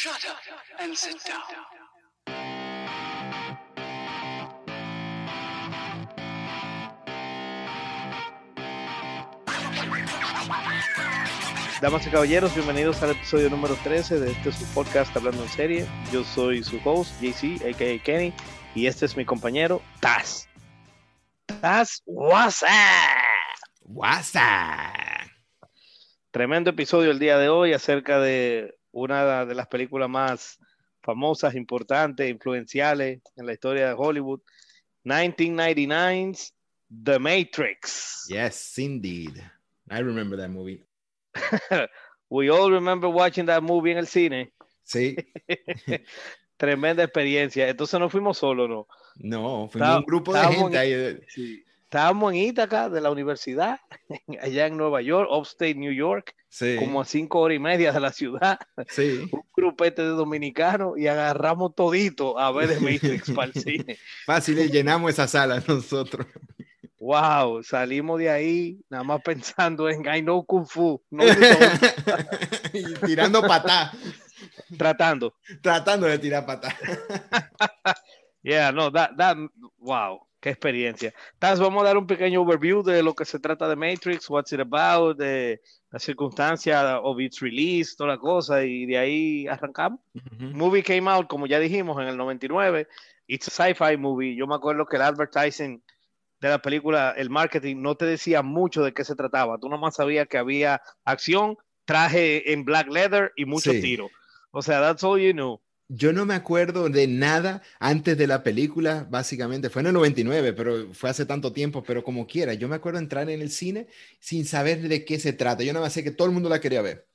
Shut up and sit down. Damas y caballeros, bienvenidos al episodio número 13 de este su podcast Hablando en Serie. Yo soy su host, JC, a.k.a. Kenny, y este es mi compañero, Taz. Taz, what's up? WhatsApp. Tremendo episodio el día de hoy acerca de una de las películas más famosas, importantes, influenciales en la historia de Hollywood, 1999's The Matrix. Yes, indeed. I remember that movie. We all remember watching that movie en el cine. Sí, Tremenda experiencia. Entonces no fuimos solos, ¿no? no, fuimos Está- un grupo de gente en- ahí. Estábamos en Ítaca de la universidad, allá en Nueva York, upstate New York, Sí, como a cinco horas y media de la ciudad, sí. un grupete de dominicanos y agarramos todito a ver The Matrix para el cine. Fácil, y llenamos esa sala nosotros. Wow, salimos de ahí nada más pensando en I know Kung Fu, no sé, y tirando patá, tratando. tratando de tirar patá. Yeah, no, that, that, wow, qué experiencia. Taz, vamos a dar un pequeño overview de lo que se trata de Matrix, what's it about, de la circunstancia of its release, toda la cosa, y de ahí arrancamos. Movie came out, como ya dijimos, en el 99. It's a sci-fi movie. Yo me acuerdo que el advertising de la película, el marketing, no te decía mucho de qué se trataba. Tú nomás sabías que había acción, traje en black leather y mucho Sí. tiro. O sea, that's all you knew. Yo no me acuerdo de nada antes de la película, básicamente. Fue en el 99, pero fue hace tanto tiempo, pero como quiera. Yo me acuerdo entrar en el cine sin saber de qué se trata. Yo nada más sé que todo el mundo la quería ver.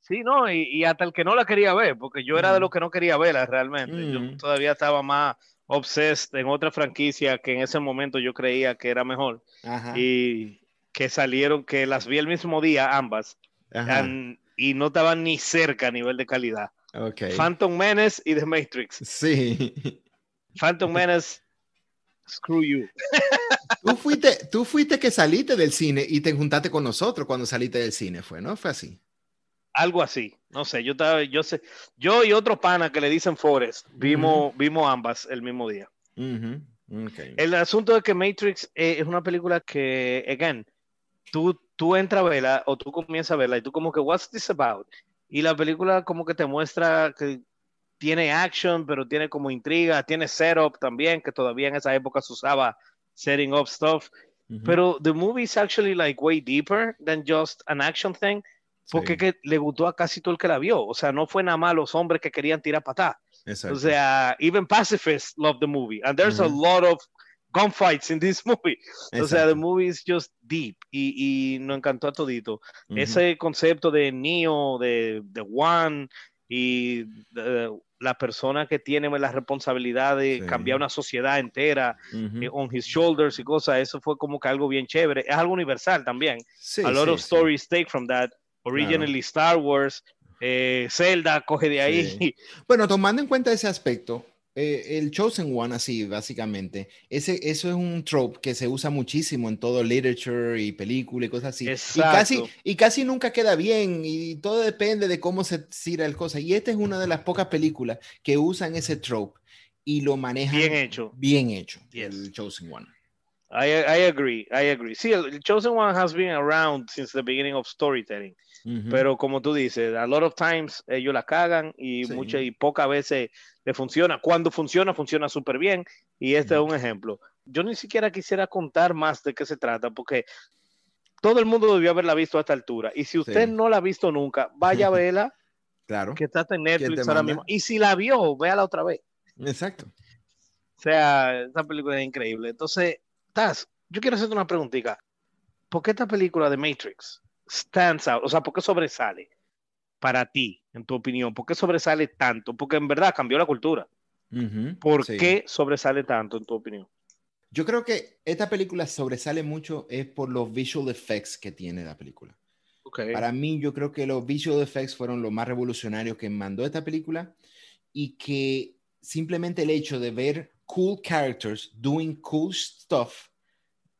Sí, no, y, y hasta el que no la quería ver, porque yo era de Mm. los que no quería verla realmente. Yo Mm. todavía estaba más obsessed en otra franquicia que en ese momento yo creía que era mejor. Ajá. Y que salieron, que las vi el mismo día, ambas, and- y no estaban ni cerca a nivel de calidad. Ok. Phantom Menace y The Matrix. Sí. Phantom Menace, screw you. Tú fuiste, tú fuiste que saliste del cine y te juntaste con nosotros cuando saliste del cine, fue, ¿no? Fue así. Algo así, no sé, yo estaba, yo sé, yo y otro pana que le dicen Forrest, vimos, vimos ambas el mismo día. El asunto es que Matrix eh, es una película que, again, tú, tú entras a verla o tú comienzas a verla y tú como que, what's this about? Y la película como que te muestra que tiene action, pero tiene como intriga, tiene setup también, que todavía en esa época se usaba setting up stuff. Pero the movie is actually like way deeper than just an action thing, porque sí, que le gustó a casi todo el que la vio. O sea, no fue nada más los hombres que querían tirar patá. exacto. O sea, even pacifists love the movie. And there's a Ujú. lot of gunfights in this movie. O sea, the Exacto. movie is just deep. Y, y nos encantó a todito. Ujú, Ese concepto de Neo, de, de One, y de la persona que tiene la responsabilidad de Sí. cambiar una sociedad entera ujú. eh, on his shoulders y cosas, eso fue como que algo bien chévere. Es algo universal también. Sí, a lot sí, of stories take from that. Originally Star Wars, eh, Zelda coge de ahí. Bueno, tomando en cuenta ese aspecto, eh, el Chosen One, así básicamente, ese, eso es un trope que se usa muchísimo en todo literature y película y cosas así. Y casi, y casi nunca queda bien y todo depende de cómo se tira el cosa. Y esta es una de las pocas películas que usan ese trope y lo manejan Bien hecho. bien hecho, Yes. el Chosen One. I, I agree, I agree. Sí, el, Chosen One has been around since the beginning of storytelling, Ujú. pero como tú dices, a lot of times ellos la cagan y Sí. muchas y pocas veces le funciona. Cuando funciona, funciona súper bien y este es un ejemplo. Yo ni siquiera quisiera contar más de qué se trata porque todo el mundo debió haberla visto a esta altura y si usted Sí. no la ha visto nunca, vaya a verla claro, que está en ¿Quién Netflix ahora mismo y si la vio, véala otra vez. exacto. O sea, esta película es increíble. Entonces, Taz, yo quiero hacerte una preguntita. ¿Por qué esta película de Matrix stands out? O sea, ¿por qué sobresale para ti, en tu opinión? ¿Por qué sobresale tanto? Porque en verdad cambió la cultura. Ujú, ¿Por sí. qué sobresale tanto, en tu opinión? Yo creo que esta película sobresale mucho es por los visual effects que tiene la película. Okay. Para mí, yo creo que los visual effects fueron lo más revolucionario que mandó esta película y que simplemente el hecho de ver cool characters doing cool stuff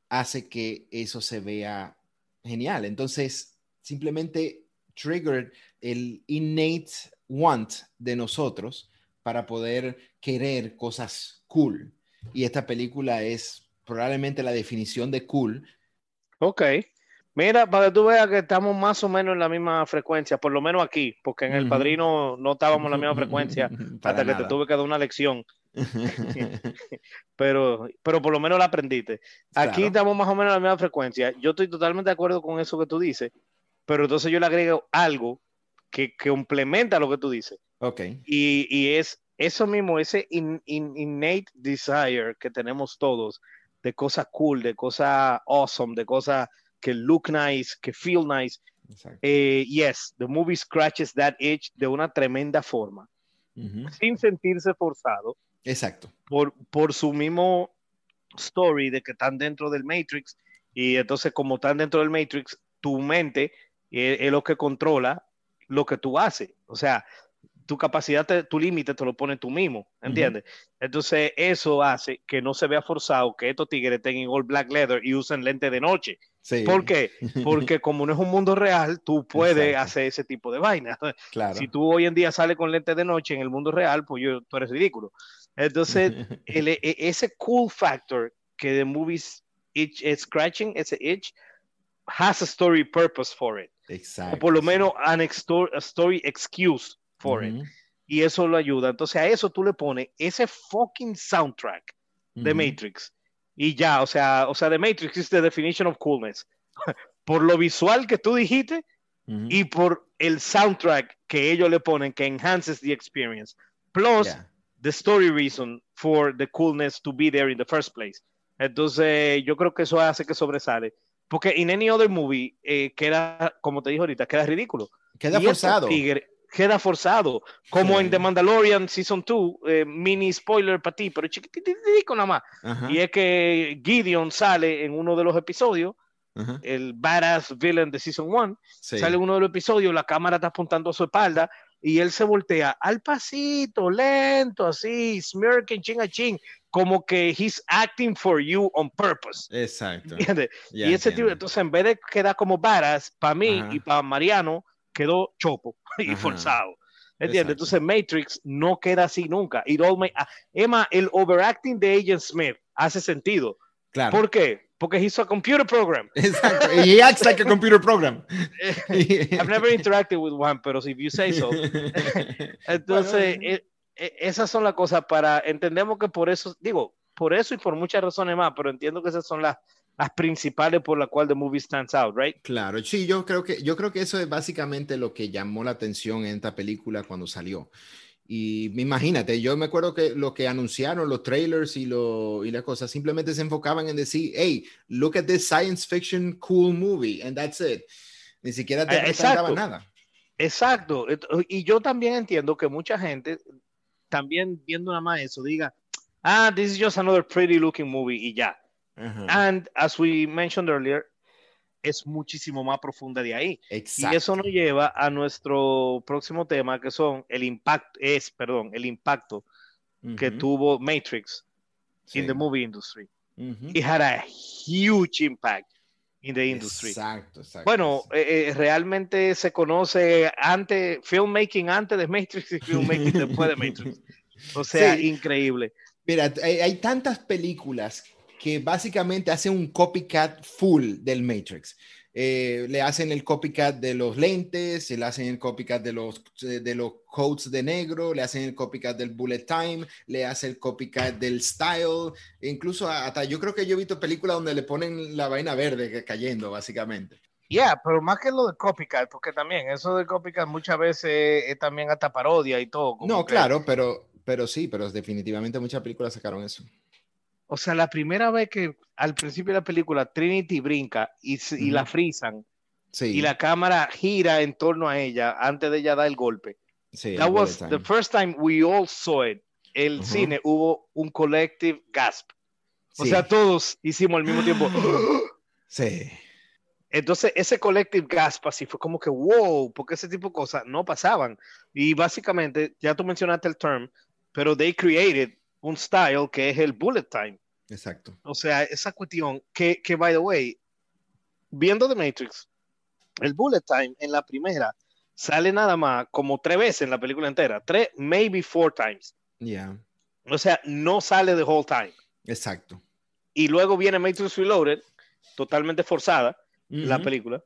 hace que eso se vea genial. Entonces, simplemente triggered el innate want de nosotros para poder querer cosas cool. Y esta película es probablemente la definición de cool. Ok. Mira, para que tú veas que estamos más o menos en la misma frecuencia, por lo menos aquí, porque en El. Padrino no estábamos en la misma frecuencia hasta que te nada. tuve que dar una lección, pero, pero por lo menos la aprendiste. Aquí Claro. estamos más o menos en la misma frecuencia. Yo estoy totalmente de acuerdo con eso que tú dices, pero entonces yo le agrego algo que, que complementa lo que tú dices. Ok. Y, y es eso mismo, ese in- in- innate desire que tenemos todos de cosas cool, de cosas awesome, de cosas que look nice, que feel nice. Eh, yes, the movie scratches that itch de una tremenda forma, Ujú. sin sentirse forzado Exacto. por, por su mismo story de que están dentro del Matrix y entonces como están dentro del Matrix, tu mente es, es lo que controla lo que tú haces. O sea, tu capacidad, te- tu límite te lo pones tú mismo, ¿entiendes? Entonces eso hace que no se vea forzado que estos tigres tengan all black leather y usen lente de noche. Sí. ¿Por qué? Porque como no es un mundo real, tú puedes Exacto. hacer ese tipo de vaina. Claro. Si tú hoy en día sales con lentes de noche en el mundo real, pues yo, tú eres ridículo. Entonces, el- e- ese cool factor que the movies itch, is scratching, ese itch, has a story purpose for it. Exacto. O por lo menos an a story excuse for it. Ujú. Y eso lo ayuda. Entonces, a eso tú le pones ese fucking soundtrack de Ujú. Matrix. Y ya, o sea, o sea, The Matrix is the definition of coolness. por lo visual que tú dijiste Ujú. y por el soundtrack que ellos le ponen que enhances the experience. Plus, Ya. the story reason for the coolness to be there in the first place. Entonces, yo creo que eso hace que sobresale. Porque en any other movie eh, queda, como te dije ahorita, queda ridículo. Queda Y forzado. tigres queda forzado. Como Sí. en The Mandalorian Season 2, eh, mini spoiler para ti, pero chiquititico nada más. Ajá, Y es que Gideon sale en uno de los episodios, ajá. el badass villain de Season 1, Sí. sale en uno de los episodios, la cámara está apuntando a su espalda y él se voltea al pasito, lento, así, smirking, ching a ching, como que he's acting for you on purpose. Exacto. Y ese tipo, entiendo. entonces en vez de quedar como badass, para mí Ajá. y para Mariano, quedó chopo y Ajá. forzado. ¿Entiendes? Exacto. Entonces Matrix no queda así nunca. It all ma- ah, Emma, el overacting de Agent Smith hace sentido. Claro. ¿Por qué? Porque he's a computer program. Exacto. He acts like a computer program. I've never interacted with one, pero if you say so. Entonces, Bueno, eh, eh, esas son las cosas para, entendemos que por eso, digo, por eso y por muchas razones más, pero entiendo que esas son las, las principales por las cuales the movie stands out, right? Claro, sí, yo creo que yo creo que eso es básicamente lo que llamó la atención en esta película cuando salió. Y imagínate, yo me acuerdo que lo que anunciaron los trailers y, lo, y las cosas simplemente se enfocaban en decir, hey, look at this science fiction cool movie, and that's it. Ni siquiera te Eh, presentaba exacto. nada. Exacto. Y yo también entiendo que mucha gente, también viendo nada más eso, diga, ah, this is just another pretty looking movie y ya. Ajá. And as we mentioned earlier, es muchísimo más profunda de ahí. Exacto. Y eso nos lleva a nuestro próximo tema, que son el impacto, es, perdón, el impacto que Ujú, tuvo Matrix sí. in the movie industry. Ujú. It had a huge impact in the industry. Exacto, exacto. Bueno, eh, eh, realmente se conoce antes, filmmaking antes de Matrix y filmmaking después de Matrix. O sea, Sí. increíble. Mira, hay, hay tantas películas que básicamente hacen un copycat full del Matrix. Eh, le hacen el copycat de los lentes, le hacen el copycat de los, de los coats de negro, le hacen el copycat del bullet time, le hacen el copycat del style, e incluso hasta yo creo que yo he visto películas donde le ponen la vaina verde cayendo, básicamente. Yeah, pero más que lo de copycat, porque también eso de copycat muchas veces es también hasta parodia y todo. como No, que- claro, pero, pero sí, pero definitivamente muchas películas sacaron eso. O sea, la primera vez que al principio de la película Trinity brinca y, y la frisan Sí, y la cámara gira en torno a ella antes de ella dar el golpe. sí, That was the first time we all saw it. El Ujú. cine hubo un collective gasp. O Sí. sea, todos hicimos al mismo tiempo. Sí. Entonces, ese collective gasp así fue como que wow, porque ese tipo de cosas no pasaban. Y básicamente, ya tú mencionaste el term, pero they created un style que es el bullet time. Exacto. O sea, esa cuestión que, que, by the way, viendo The Matrix, el bullet time en la primera sale nada más como tres veces en la película entera. Tres, maybe four times. Yeah. O sea, no sale the whole time. Exacto. Y luego viene Matrix Reloaded, totalmente forzada, la película.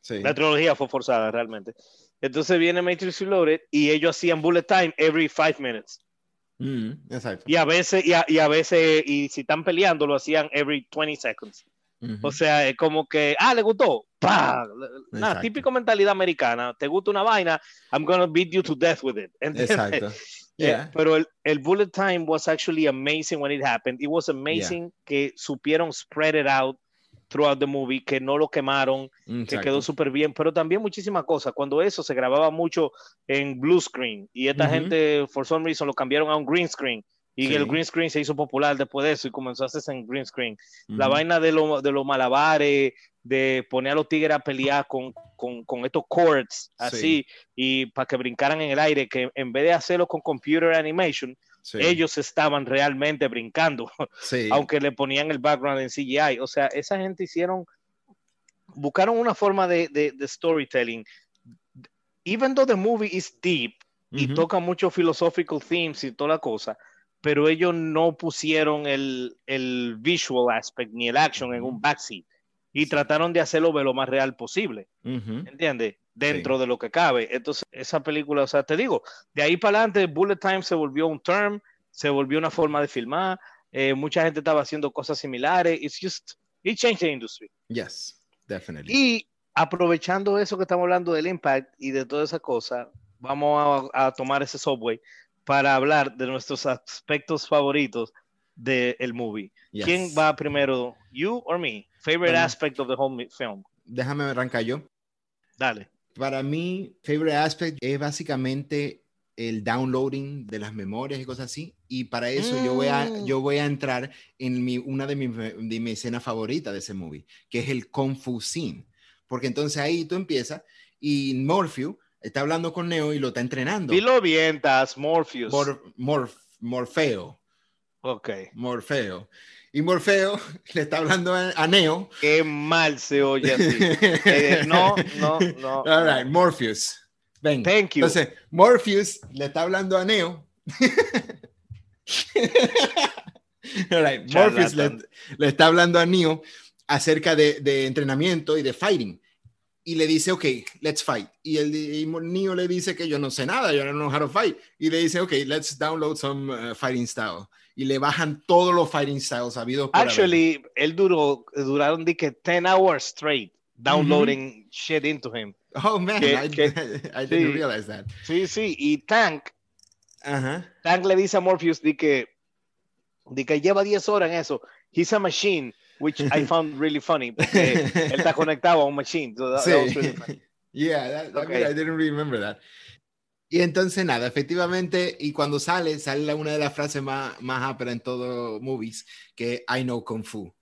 Sí. La trilogía fue forzada realmente. Entonces viene Matrix Reloaded y ellos hacían bullet time every five minutes. Mm, exacto. Y a veces, y a, y a veces, y si están peleando, lo hacían every 20 seconds. O sea, es como que, ah, le gustó. Exacto. típico mentalidad americana. Te gusta una vaina, I'm gonna beat you to death with it. ¿Entiendes? Exacto. Eh, Yeah. pero el, el bullet time was actually amazing when it happened. It was amazing que supieron spread it out throughout the movie, que no lo quemaron, que quedó súper bien, pero también muchísimas cosas. Cuando eso se grababa mucho en blue screen y esta gente, for some reason, lo cambiaron a un green screen. Y Sí. el green screen se hizo popular después de eso y comenzó a hacerse en green screen. La vaina de, lo- de los malabares, de poner a los tigres a pelear con, con, con estos cords así y para que brincaran en el aire, que en vez de hacerlo con computer animation, Sí. ellos estaban realmente brincando, Sí. aunque le ponían el background en CGI. O sea, esa gente hicieron, buscaron una forma de, de, de storytelling. Even though the movie is deep y Ujú. toca muchos philosophical themes y toda la cosa, pero ellos no pusieron el, el visual aspect ni el action en un backseat y trataron de hacerlo de lo más real posible. Ujú. ¿entiendes? Dentro de lo que cabe. Entonces, esa película, o sea, te digo, de ahí para adelante, Bullet Time se volvió un term, se volvió una forma de filmar, eh, mucha gente estaba haciendo cosas similares, it's just, it changed the industry. Yes, definitely. Y aprovechando eso que estamos hablando del impact y de toda esa cosa, vamos a, a tomar ese subway para hablar de nuestros aspectos favoritos del movie. Yes. ¿Quién va primero, you or me? Favorite Bueno. aspect of the whole film. Déjame arrancar yo. Dale. Para mí, favorite aspect es básicamente el downloading de las memorias y cosas así. Y para eso yo, voy a, Mm. yo voy a entrar en mi, una de mis de mi escenas favoritas de ese movie, que es el Kung Fu scene. Porque entonces ahí tú empiezas y Morpheus está hablando con Neo y lo está entrenando. Dilo bien, Taz, Morpheus. Mor- Morf- Morfeo. ok. Morfeo. Y Morfeo le está hablando a, Neo. Qué mal se oye así. Eh, no, no, no. All right, Morpheus. Ven. Thank you. Entonces, Morpheus le está hablando a Neo. All right, Morpheus le, le está hablando a Neo acerca de, de entrenamiento y de fighting. Y le dice, ok, let's fight. Y el y Neo le dice que yo no sé nada, yo no know how to fight. Y le dice, ok, let's download some uh, fighting style. Y le bajan todos los fighting styles habidos por haber. Actually, él duró, duraron de que 10 hours straight downloading shit into him. Oh man, que- I, que- I didn't sí. realize that. Sí, sí. Y Tank, Ajá. Tank le dice a Morpheus de que, de que lleva 10 horas en eso. He's a machine, which I found really funny. Porque él está conectado a un machine. So that- Sí. that was really funny. Yeah, that, I, mean, Okay. I didn't remember that. Y entonces nada, efectivamente, y cuando sale, sale una de las frases más, más ásperas en todo movies, que I know Kung Fu.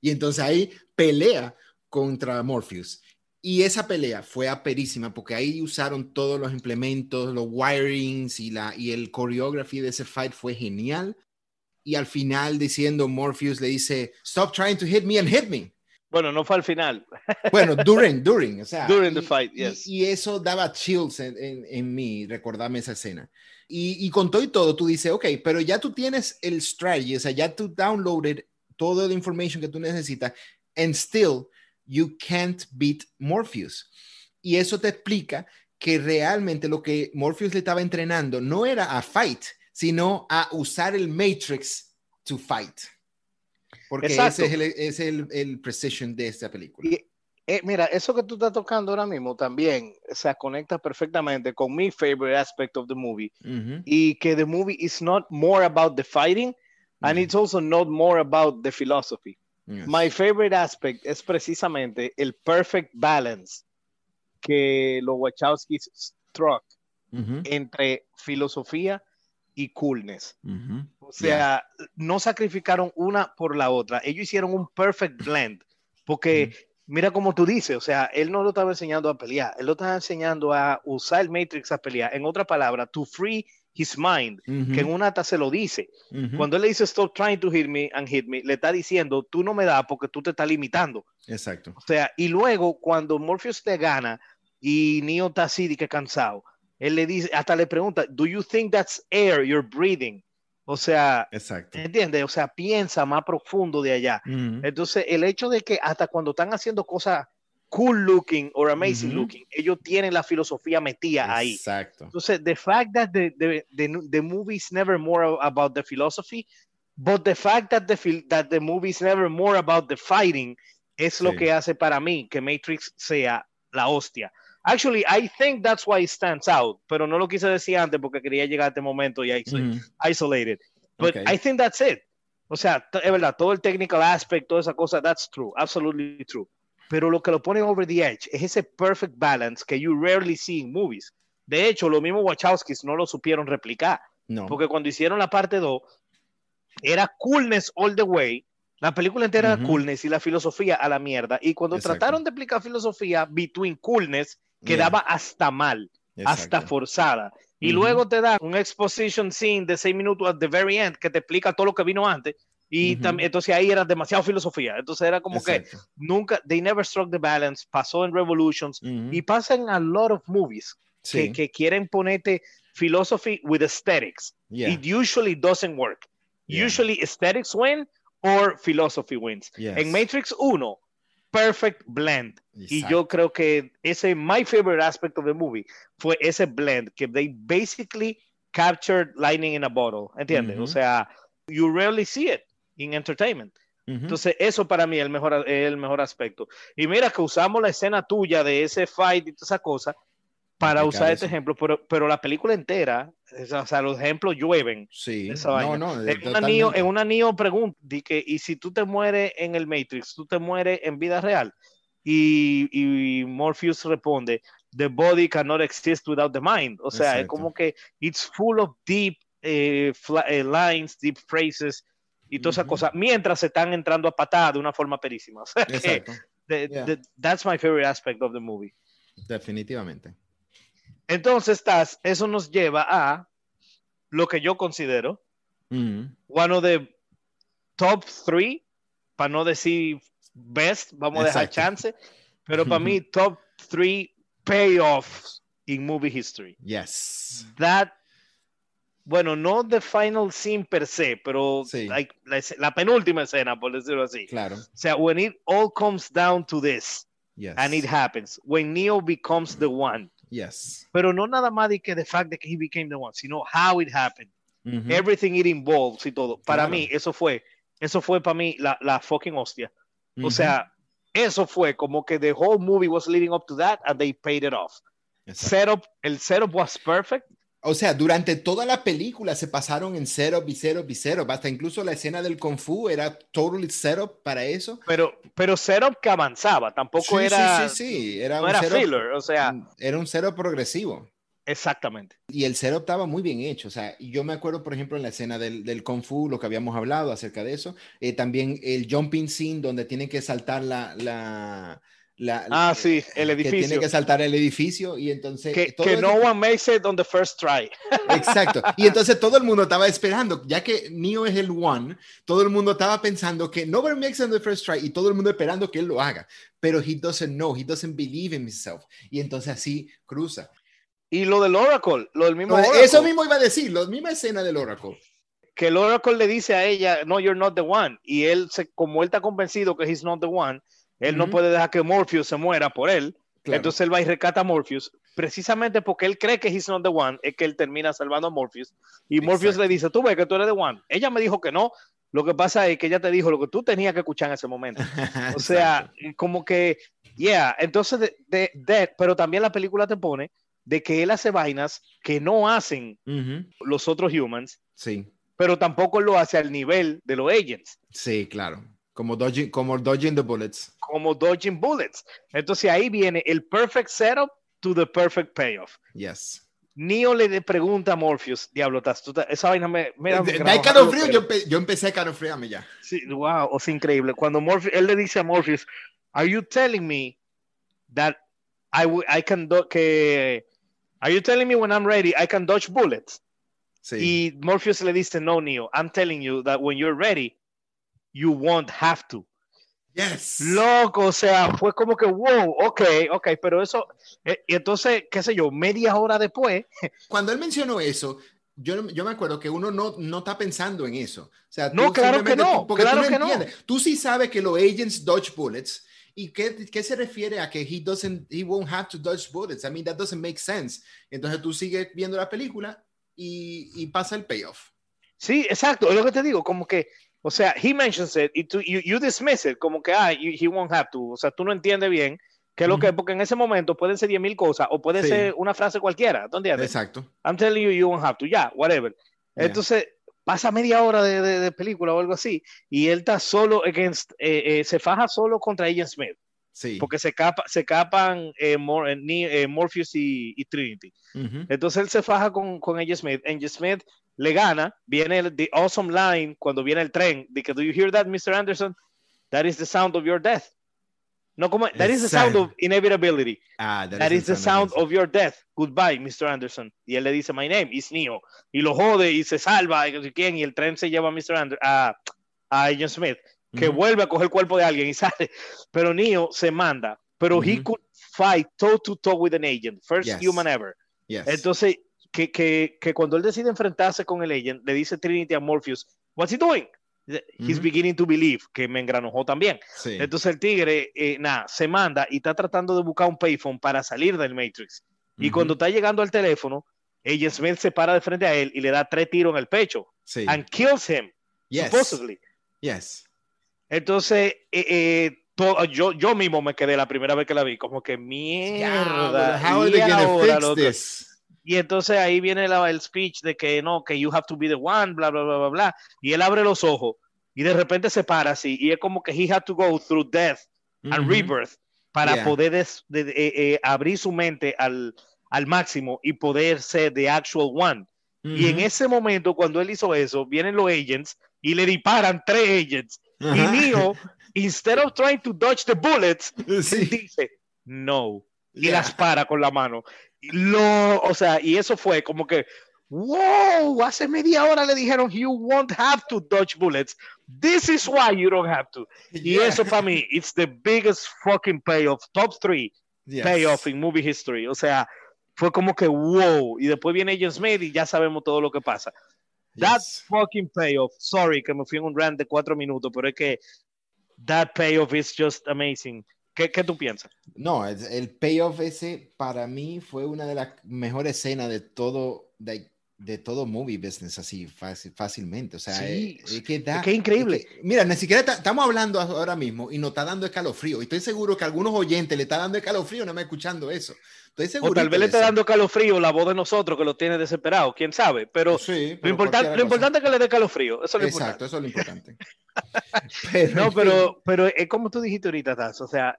Y entonces ahí pelea contra Morpheus. Y esa pelea fue aperísima porque ahí usaron todos los implementos, los wirings y, la, y el choreography de ese fight fue genial. Y al final diciendo, Morpheus le dice, stop trying to hit me and hit me. Bueno, no fue al final. Bueno, during, during, o sea. During the y- fight, yes. Y, eso daba chills en, en, en mí, recordarme esa escena. Y, y con todo y todo, tú dices, ok, pero ya tú tienes el strategy, o sea, ya tú downloaded toda la information que tú necesitas, and still you can't beat Morpheus. Y eso te explica que realmente lo que Morpheus le estaba entrenando no era a fight, sino a usar el Matrix to fight. Porque Exacto. ese es, el, ese es el, el precision de esta película. Y, eh, mira, eso que tú estás tocando ahora mismo también se conecta perfectamente con mi favorite aspect of the movie. Y que the movie is not more about the fighting and Ujú. it's also not more about the philosophy. Yes. My favorite aspect es precisamente el perfect balance que los Wachowskis struck Ujú, entre filosofía y coolness. O sea, no sacrificaron una por la otra. Ellos hicieron un perfect blend. Porque, mira como tú dices, o sea, él no lo estaba enseñando a pelear, él lo estaba enseñando a usar el Matrix a pelear. En otra palabra, to free his mind, que en una hasta se lo dice. Cuando él le dice stop trying to hit me and hit me, le está diciendo tú no me das porque tú te estás limitando. Exacto. O sea, y luego cuando Morpheus te gana, y Neo está así de que cansado. Él le dice, hasta le pregunta, ¿Do you think that's air you're breathing? O sea, Exacto. ¿entiendes? O sea, piensa más profundo de allá. Ujú. Entonces, el hecho de que hasta cuando están haciendo cosas cool looking or amazing Ujú. looking, ellos tienen la filosofía metida ahí. Exacto. Entonces, the fact that the, the, the, the movie is never more about the philosophy, but the fact that the, that the movie is never more about the fighting es lo Sí. que hace para mí que Matrix sea la hostia. Actually, I think that's why it stands out, pero no lo quise decir antes porque quería llegar a este momento y iso- Ujú. isolated. But Okay. I think that's it. O sea, es verdad, todo el technical aspect, toda esa cosa, that's true, absolutely true. Pero lo que lo pone over the edge es ese perfect balance que you rarely see in movies. De hecho, los mismos Wachowskis no lo supieron replicar, No. porque cuando hicieron la parte 2, era coolness all the way. La película entera era coolness y la filosofía a la mierda. Y cuando Exacto. trataron de explicar filosofía between coolness, Yeah. quedaba hasta mal hasta forzada. Y luego te dan un exposition scene de seis minutos at the very end que te explica todo lo que vino antes. Y tam- entonces ahí era demasiado filosofía. Entonces era como que nunca, they never struck the balance, pasó en Revolutions y pasa en a lot of movies Sí. que, que quieren ponerte philosophy with aesthetics. Yeah. It usually doesn't work. Yeah. Usually aesthetics win or philosophy wins. Yes. En Matrix 1, perfect blend. Y Exacto. yo creo que ese, my favorite aspect of the movie fue ese blend que they basically captured lightning in a bottle, ¿entiendes? Ujú. O sea, you rarely see it in entertainment. Entonces, eso para mí es el mejor, el mejor aspecto. Y mira que usamos la escena tuya de ese fight y toda esa cosa para usar este eso. ejemplo, pero, pero la película entera, es- o sea, los ejemplos llueven. Sí. No, no. En una, totalmente. Neo, en pregunta, di que, y si tú te mueres en el Matrix, tú te mueres en vida real. Y, y Morpheus responde, the body cannot exist without the mind. O sea, es Exacto. como que it's full of deep eh, eh, lines, deep phrases y todas esas Ujú. cosas, mientras se están entrando a patada de una forma perísima. O sea, que the- Yeah. the- that's my favorite aspect of the movie. Definitivamente. Entonces, estás, eso nos lleva a lo que yo considero one of the top three, para no decir best, vamos a dejar chance, pero para mí top three payoffs in movie history. Yes. That, bueno, no the final scene per se, pero Sí. like, la, la penúltima escena, por decirlo así. Claro. O sea, when it all comes down to this, Yes. and it happens, when Neo becomes the one, Yes. pero no nada más de que the fact that he became the one, sino how it happened. Ujú. everything it involves y todo. Para Claro. mí, eso fue, eso fue para mí la, la fucking hostia. O Ujú. sea, eso fue como que the whole movie was leading up to that and they paid it off. Exacto. Setup, el setup was perfect. O sea, durante toda la película se pasaron en setup y setup y setup. Hasta incluso la escena del Kung Fu era totally setup para eso. Pero, pero setup que avanzaba, tampoco Sí, era, Sí, sí, sí. Era no un era setup- filler, o sea, Era un setup progresivo. exactamente. Y el setup estaba muy bien hecho. O sea, yo me acuerdo, por ejemplo, en la escena del, del Kung Fu, lo que habíamos hablado acerca de eso. eh, también el jumping scene donde tienen que saltar la. la, la- Ah, sí, el que tiene edificio. que saltar el edificio y entonces Que, todo que eso- no one makes it on the first try. exacto y entonces todo el mundo estaba esperando ya que Neo es el one todo el mundo estaba pensando que nobody makes it on the first try y todo el mundo esperando que él lo haga pero he doesn't know he doesn't believe in himself y entonces así cruza Y lo del Oracle, lo del mismo Oracle, eso mismo iba a decir la misma escena del Oracle que el Oracle le dice a ella, no, you're not the one. Y él, se, como él está convencido que he's not the one, él no puede dejar que Morpheus se muera por él. Claro. Entonces él va y rescata a Morpheus. Precisamente porque él cree que he's not the one, es que él termina salvando a Morpheus. Y Morpheus Exacto. le dice, tú ves que tú eres the one. Ella me dijo que no. Lo que pasa es que ella te dijo lo que tú tenías que escuchar en ese momento. O sea, como que, yeah, entonces, de, de- de- pero también la película te pone de que él hace vainas que no hacen los otros humans, sí pero tampoco lo hace al nivel de los agents, sí claro como dodging como dodging the bullets como dodging bullets. Entonces ahí viene el perfect setup to the perfect payoff. yes Neo le pregunta a Morpheus, diablo, tas- tú esa vaina me, me da pero- yo, empe- yo empecé a calofriarme ya Sí, wow, sea, increíble. Cuando Morpheus, él le dice a Morpheus, "Are you telling me that I, I can do que Are you telling me when I'm ready I can dodge bullets?" sí Y Morpheus le dice, "No, Neo, I'm telling you that when you're ready, you won't have to." Yes. Loco, o sea, fue como que, wow, ok, ok, pero eso, eh, y entonces, qué sé yo, media hora después, Cuando él mencionó eso, yo, yo me acuerdo que uno no, no está pensando en eso. O sea, No, claro que no, porque claro tú que no. entiendes. Tú sí sabes que los agents dodge bullets. ¿Y qué, qué se refiere a que he doesn't, he won't have to dodge bullets? I mean, that doesn't make sense. Entonces tú sigues viendo la película y, y pasa el payoff. sí, exacto, es lo que te digo, como que, o sea, he mentions it y tú, you, you dismiss it, como que, ah, you- he won't have to, o sea, tú no entiendes bien qué es lo que, porque en ese momento pueden ser 10 mil cosas o puede Sí. ser una frase cualquiera, ¿tú entiendes? Exacto. I'm telling you, you won't have to, ya, whatever. Yeah. Entonces, pasa media hora de, de- de película o algo así, y él está solo against, eh, eh, se faja solo contra Agent Smith, Sí. porque se, capa, se capan eh, Mor- eh, eh, Morpheus y, y Trinity. Ujú. Entonces él se faja con, con Agent Smith, Agent Smith le gana, viene el the awesome line cuando viene el tren, de que, do you hear that, Mr. Anderson? That is the sound of your death. No, como, that is the sound of inevitability. Ah, That is the sound of your death. Goodbye, Mr. Anderson. Y él le dice, my name is Neo. Y lo jode y se salva. Y, quién, y el tren se lleva a Mr. Ander a, a Agent Smith, que Ujú. vuelve a coger el cuerpo de alguien y sale. Pero Neo se manda. Pero he could fight toe to toe with an agent. First Yes. human ever. Yes. Entonces, que, que, que cuando él decide enfrentarse con el agent, le dice Trinity a Morpheus, what's he doing? He's beginning to believe, que me engranojó también. Sí. Entonces el tigre, eh, nada, se manda y está tratando de buscar un payphone para salir del Matrix. Y Ujú. cuando está llegando al teléfono, Agent Smith se para de frente a él y le da tres tiros en el pecho. Sí. And kills him, Yes. supposedly. Yes. Entonces, eh, eh, yo, yo mismo me quedé la primera vez que la vi, como que mierda. How are y they gonna fix this? Y entonces ahí viene la- el speech de que no, que you have to be the one, bla, bla, bla, bla, bla. Y él abre los ojos y de repente se para así. Y es como que he had to go through death and Ujú. rebirth para Yeah. poder des- de- de- eh, eh, abrir su mente al, al máximo y poder ser the actual one. Y en ese momento, cuando él hizo eso, vienen los agents y le disparan tres agents. Y Ajá. Neo, instead of trying to dodge the bullets, Sí. dice no y Yeah. las para con la mano. Lo, o sea, y eso fue como que, wow, hace media hora le dijeron, you won't have to dodge bullets. This is why you don't have to. Y eso para mí, it's the biggest fucking payoff, top three Yes. payoff in movie history. O sea, fue como que wow. Y después viene Agent Smith y ya sabemos todo lo que pasa. That Yes. fucking payoff. Sorry que me fui en un rant de cuatro minutos, pero es que that payoff is just amazing. ¿Qué, qué tú piensas? No, el, payoff ese para mí fue una de las mejores escenas de todo, de, de todo movie business, así fácil, fácilmente. O sea, Sí, es, es que da. que increíble. es que- mira, ni siquiera ta- estamos hablando ahora mismo y nos está dando escalofrío. Y estoy seguro que a algunos oyentes le está dando escalofrío, no me escuchando eso. Estoy seguro. O tal vez le está dando calofrío la voz de nosotros que lo tiene desesperado, quién sabe. Pero Sí, lo, pero importante, cualquiera lo importante es que le dé calofrío. Eso es lo Exacto, importante. eso es lo importante. pero, No, pero, pero es como tú dijiste ahorita, Taz. O sea,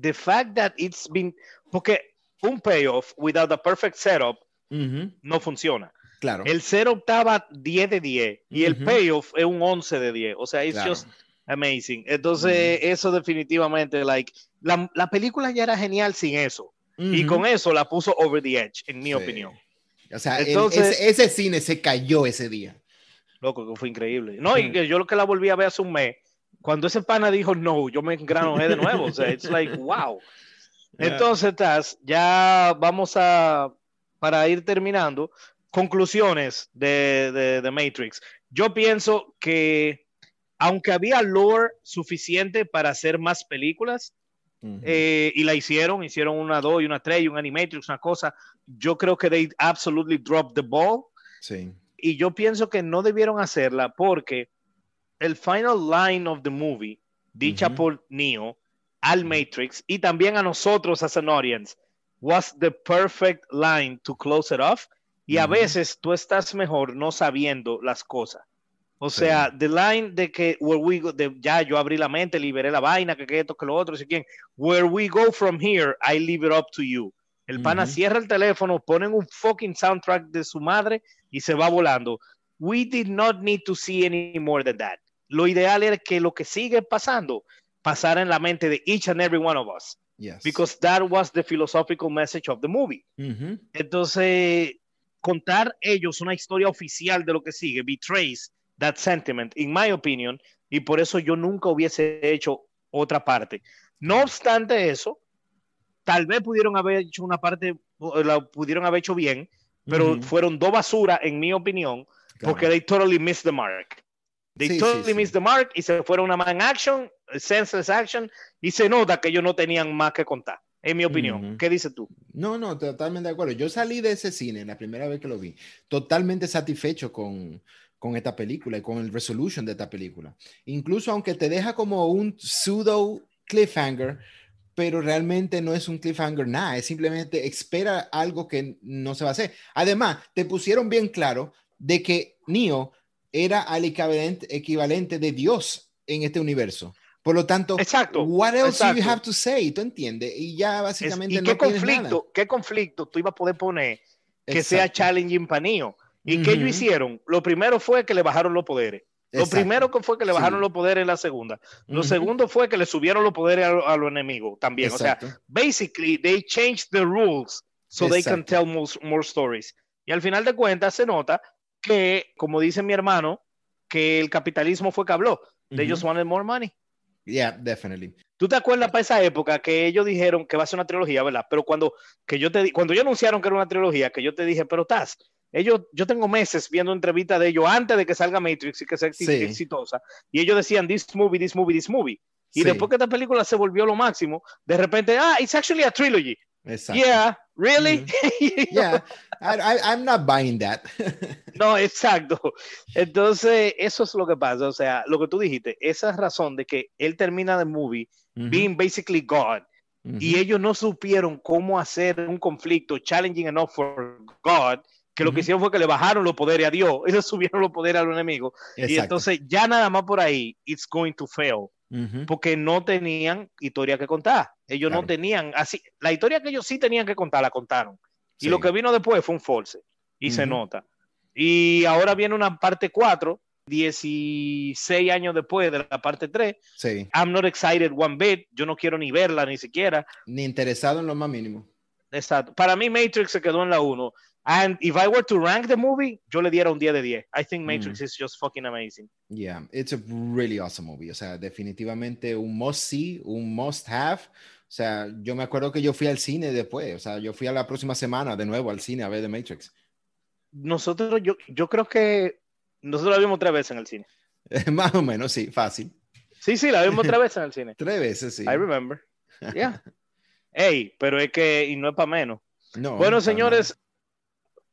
the fact that it's been. Porque un payoff without a perfect setup no funciona. claro. El setup estaba 10 de 10 y el payoff es un 11 de 10. O sea, it's claro. just amazing. Entonces, eso definitivamente, like, la, la película ya era genial sin eso. Y con eso la puso over the edge, en mi Sí. opinión. O sea, el- Entonces- ese, ese cine se cayó ese día. Loco, que fue increíble. No, y yo lo que la volví a ver hace un mes, cuando ese pana dijo no, yo me engranojé de nuevo. O sea, it's like, wow. Entonces, Taz, ya vamos a, para ir terminando, conclusiones de, de, de Matrix. Yo pienso que, aunque había lore suficiente para hacer más películas, Ujú. eh, y la hicieron, hicieron una 2 y una 3 y un Animatrix, una cosa, yo creo que they absolutely dropped the ball sí. y yo pienso que no debieron hacerla porque el final line of the movie, dicha por Neo al Matrix y también a nosotros as an audience, was the perfect line to close it off. Y a veces tú estás mejor no sabiendo las cosas. O Sí. sea, the line de que where we go, de, ya yo abrí la mente, liberé la vaina, que, que esto, que lo otro, si quién. Where we go from here, I leave it up to you. El pana cierra el teléfono, ponen un fucking soundtrack de su madre y se va volando. We did not need to see any more than that. Lo ideal era que lo que sigue pasando pasara en la mente de each and every one of us, Yes. because that was the philosophical message of the movie. Ujú. Entonces, contar ellos una historia oficial de lo que sigue betrays that sentiment, in my opinion, y por eso yo nunca hubiese hecho otra parte. No obstante eso, tal vez pudieron haber hecho una parte, la pudieron haber hecho bien, pero Ujú. fueron dos basuras, en mi opinión, Claro. porque they totally missed the mark. They Sí, totally sí. missed the mark y se fueron a man action, senseless action, y se nota que ellos no tenían más que contar, en mi opinión. Ujú. ¿Qué dices tú? No, no, totalmente de acuerdo. Yo salí de ese cine la primera vez que lo vi, totalmente satisfecho con, con esta película y con el resolution de esta película. Incluso aunque te deja como un pseudo cliffhanger, pero realmente no es un cliffhanger nada, es simplemente espera algo que no se va a hacer. Además, te pusieron bien claro de que Neo era al equivalente, de Dios en este universo. Por lo tanto, Exacto, what else do you exacto. have to say? ¿Tú entiendes? Y ya Es- básicamente ¿Y no qué tienes nada. conflicto, qué conflicto tú ibas a poder poner que sea Exacto. challenging para? ¿Y qué ellos hicieron? Lo primero fue que le bajaron los poderes. Lo Exacto. primero que fue que le bajaron Sí. los poderes en la segunda. Lo Ujú. segundo fue que le subieron los poderes a, a los enemigos también. O sea, Exacto. basically they changed the rules so they can Exacto. tell more, more stories. Y al final de cuentas se nota que, como dice mi hermano, que el capitalismo fue que habló. They Ujú. just wanted more money. Yeah, definitely. ¿Tú te acuerdas para esa época que ellos dijeron que va a ser una trilogía, verdad? Pero cuando, que yo te, cuando ellos anunciaron que era una trilogía, que yo te dije, pero Taz, ellos, yo tengo meses viendo entrevistas de ellos antes de que salga Matrix y que sea Sí. exitosa, y ellos decían, this movie, this movie, this movie. Y Sí, después que esta película se volvió lo máximo, de repente, ah, it's actually a trilogy. Exacto. Yeah, really? Yeah, I, I'm not buying that. No, exacto. Entonces, eso es lo que pasa. O sea, lo que tú dijiste, esa razón de que él termina de movie Ujú, being basically God y ellos no supieron cómo hacer un conflicto challenging enough for God, que lo que hicieron fue que le bajaron los poderes a Dios, ellos subieron los poderes a los enemigos, y Exacto. entonces ya nada más por ahí, it's going to fail, Porque no tenían historia que contar, ellos no Claro. tenían, así, la historia que ellos sí tenían que contar, la contaron, y sí. lo que vino después fue un false, y se Ujú. nota. Y ahora viene una parte 4, 16 años después de la parte 3, Sí, I'm not excited one bit, yo no quiero ni verla ni siquiera, ni interesado en lo más mínimo. Exacto. Para mí Matrix se quedó en la 1. And if I were to rank the movie, yo le diera un 10 de 10. I think Matrix Mm. is just fucking amazing. Yeah, it's a really awesome movie. O sea, definitivamente un must see, un must have. O sea, yo me acuerdo que yo fui al cine después. O sea, yo fui a la próxima semana de nuevo al cine a ver The Matrix. Nosotros, yo, yo creo que nosotros la vimos tres veces en el cine. más o menos, sí, fácil. Sí, sí, la vimos tres veces en el cine. Tres veces, sí. I remember. Yeah. Ey, pero es que, y no es para menos. No, bueno, señores,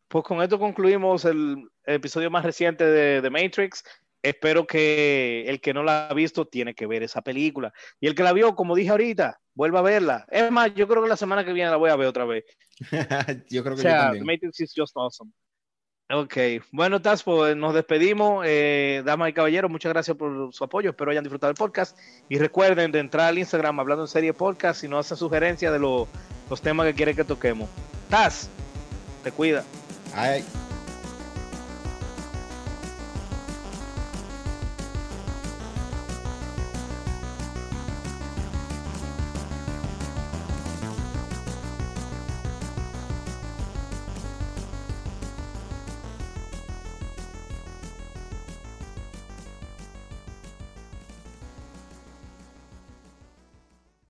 pues con esto concluimos el, el episodio más reciente de, de Matrix. Espero que el que no la ha visto tiene que ver esa película. Y el que la vio, como dije ahorita, vuelva a verla. Es más, yo creo que la semana que viene la voy a ver otra vez. yo creo O que yo sea, también. Matrix is just awesome. Ok, bueno, Taz, pues nos despedimos. Eh, damas y caballeros, muchas gracias por su apoyo. Espero hayan disfrutado el podcast. Y recuerden de entrar al Instagram hablando en serie podcast si no hacen sugerencias de lo- los temas que quieren que toquemos. Taz, te cuida. All right.